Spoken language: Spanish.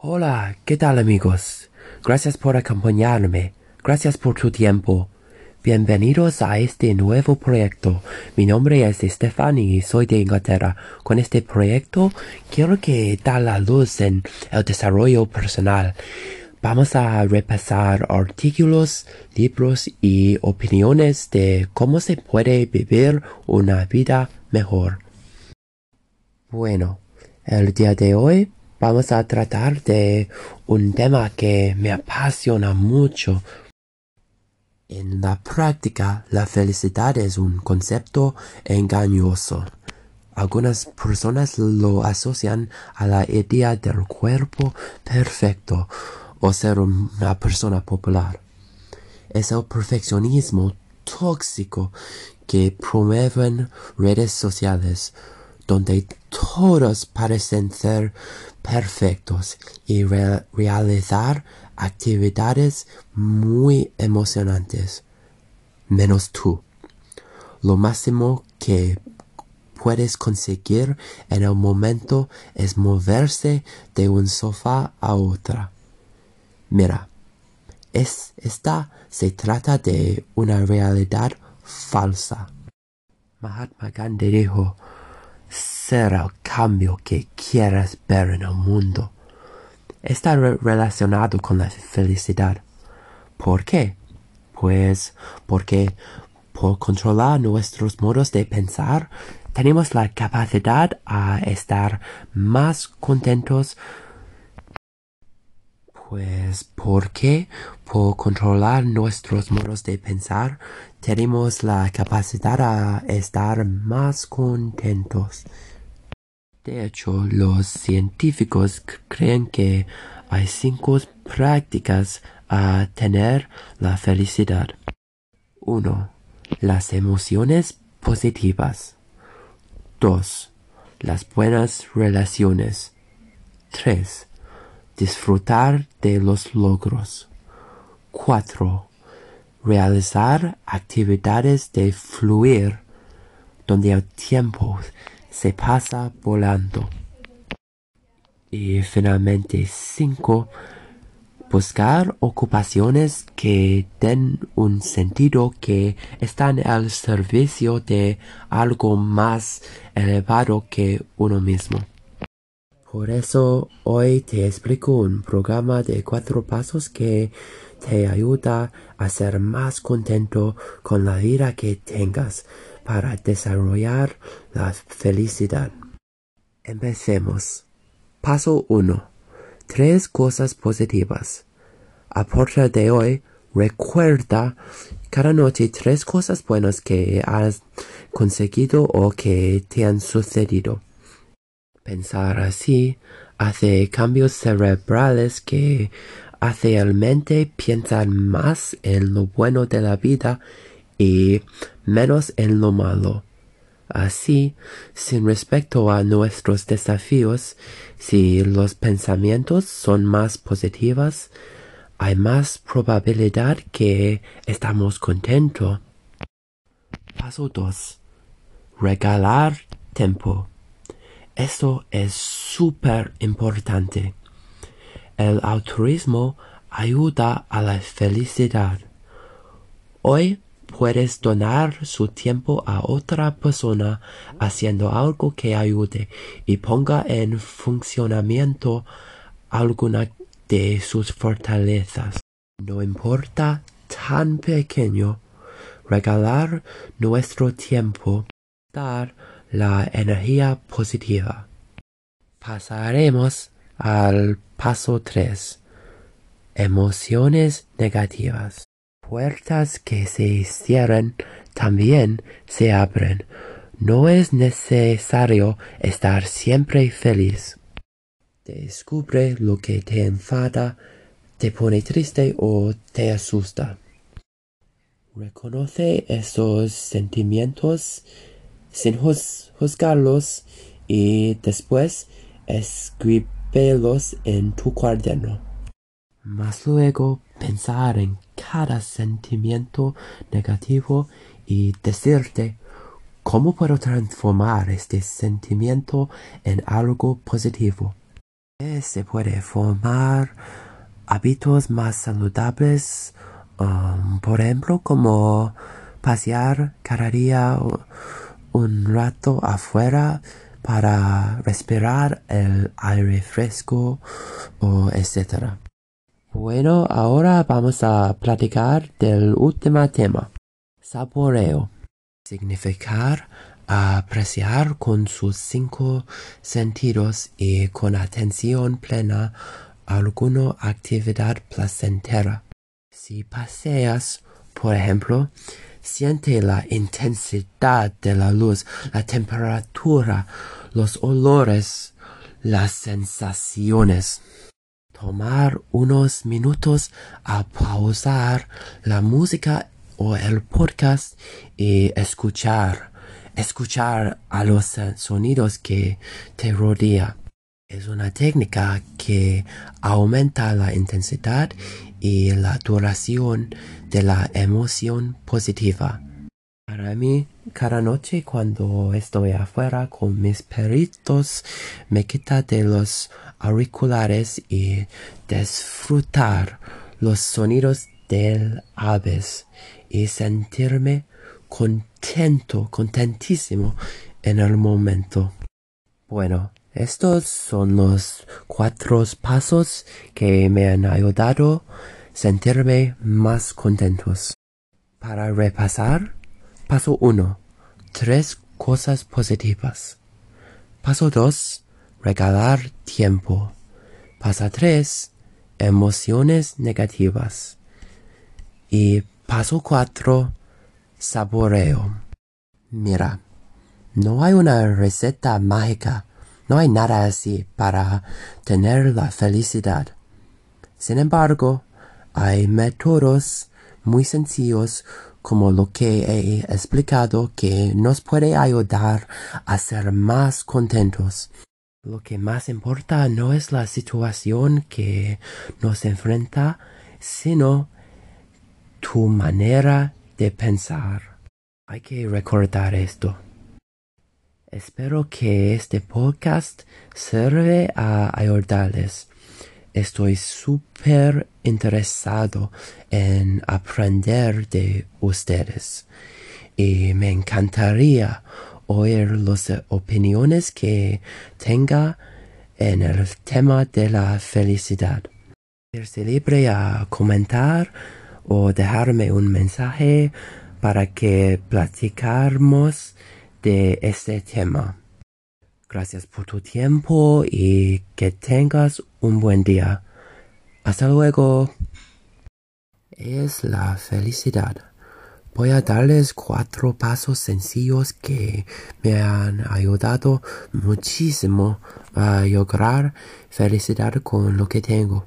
Hola, ¿qué tal amigos? Gracias por acompañarme. Gracias por tu tiempo. Bienvenidos a este nuevo proyecto. Mi nombre es Stephanie y soy de Inglaterra. Con este proyecto quiero que da la luz en el desarrollo personal. Vamos a repasar artículos, libros y opiniones de cómo se puede vivir una vida mejor. Bueno, el día de hoy vamos a tratar de un tema que me apasiona mucho. En la práctica, la felicidad es un concepto engañoso. Algunas personas lo asocian a la idea del cuerpo perfecto o ser una persona popular. Es el perfeccionismo tóxico que promueven redes sociales donde todos parecen ser perfectos y realizar actividades muy emocionantes, menos tú. Lo máximo que puedes conseguir en el momento es moverse de un sofá a otra. Mira, es, esta se trata de una realidad falsa. Mahatma Gandhi dijo, ser el cambio que quieres ver en el mundo. Está relacionado con la felicidad. ¿Por qué? Pues porque por controlar nuestros modos de pensar, tenemos la capacidad a estar más contentos pues porque por controlar nuestros modos de pensar tenemos la capacidad a estar más contentos. De hecho, los científicos creen que hay cinco prácticas a tener la felicidad. 1. Las emociones positivas. 2. Las buenas relaciones. 3. Disfrutar de los logros. 4. Realizar actividades de fluir donde el tiempo se pasa volando. Y finalmente cinco, buscar ocupaciones que den un sentido que están al servicio de algo más elevado que uno mismo. Por eso hoy te explico un programa de cuatro pasos que te ayuda a ser más contento con la vida que tengas para desarrollar la felicidad. Empecemos. Paso 1. Tres cosas positivas. A partir de hoy, recuerda cada noche tres cosas buenas que has conseguido o que te han sucedido. Pensar así hace cambios cerebrales que hace el mente pensar más en lo bueno de la vida y menos en lo malo. Así, sin respecto a nuestros desafíos, si los pensamientos son más positivos, hay más probabilidad que estamos contentos. Paso 2. Regalar tiempo. Esto es súper importante. El altruismo ayuda a la felicidad. Hoy puedes donar su tiempo a otra persona haciendo algo que ayude y ponga en funcionamiento alguna de sus fortalezas. No importa tan pequeño, regalar nuestro tiempo, dar la energía positiva. Pasaremos al paso 3. Emociones negativas puertas que se cierran también se abren. No es necesario estar siempre feliz. Descubre lo que te enfada, te pone triste o te asusta. Reconoce esos sentimientos sin juzgarlos y después escríbelos en tu cuaderno. Más luego pensar en cada sentimiento negativo y decirte cómo puedo transformar este sentimiento en algo positivo. Se puede formar hábitos más saludables, um, por ejemplo, como pasear cada día un rato afuera para respirar el aire fresco o etcétera. Bueno, ahora vamos a platicar del último tema. Saboreo. Significar apreciar con sus cinco sentidos y con atención plena alguna actividad placentera. Si paseas, por ejemplo, siente la intensidad de la luz, la temperatura, los olores, las sensaciones. Tomar unos minutos a pausar la música o el podcast y escuchar, escuchar a los sonidos que te rodea. Es una técnica que aumenta la intensidad y la duración de la emoción positiva. Para mí, cada noche cuando estoy afuera con mis perritos, me quita de los auriculares y disfrutar los sonidos del aves y sentirme contento, contentísimo en el momento. Bueno, estos son los cuatro pasos que me han ayudado a sentirme más contentos. Para repasar, paso 1. Tres cosas positivas. Paso 2. Regalar tiempo. Paso 3. Emociones negativas. Y paso 4. Saboreo. Mira, no hay una receta mágica no hay nada así para tener la felicidad. Sin embargo, hay métodos muy sencillos como lo que he explicado que nos puede ayudar a ser más contentos. Lo que más importa no es la situación que nos enfrenta, sino tu manera de pensar. Hay que recordar esto. Espero que este podcast sirve a ayudarles. Estoy súper interesado en aprender de ustedes y me encantaría oír las opiniones que tenga en el tema de la felicidad. Ser libre a comentar o dejarme un mensaje para que platicáramos de este tema. Gracias por tu tiempo y que tengas un buen día. Hasta luego. Es la felicidad. Voy a darles cuatro pasos sencillos que me han ayudado muchísimo a lograr felicidad con lo que tengo.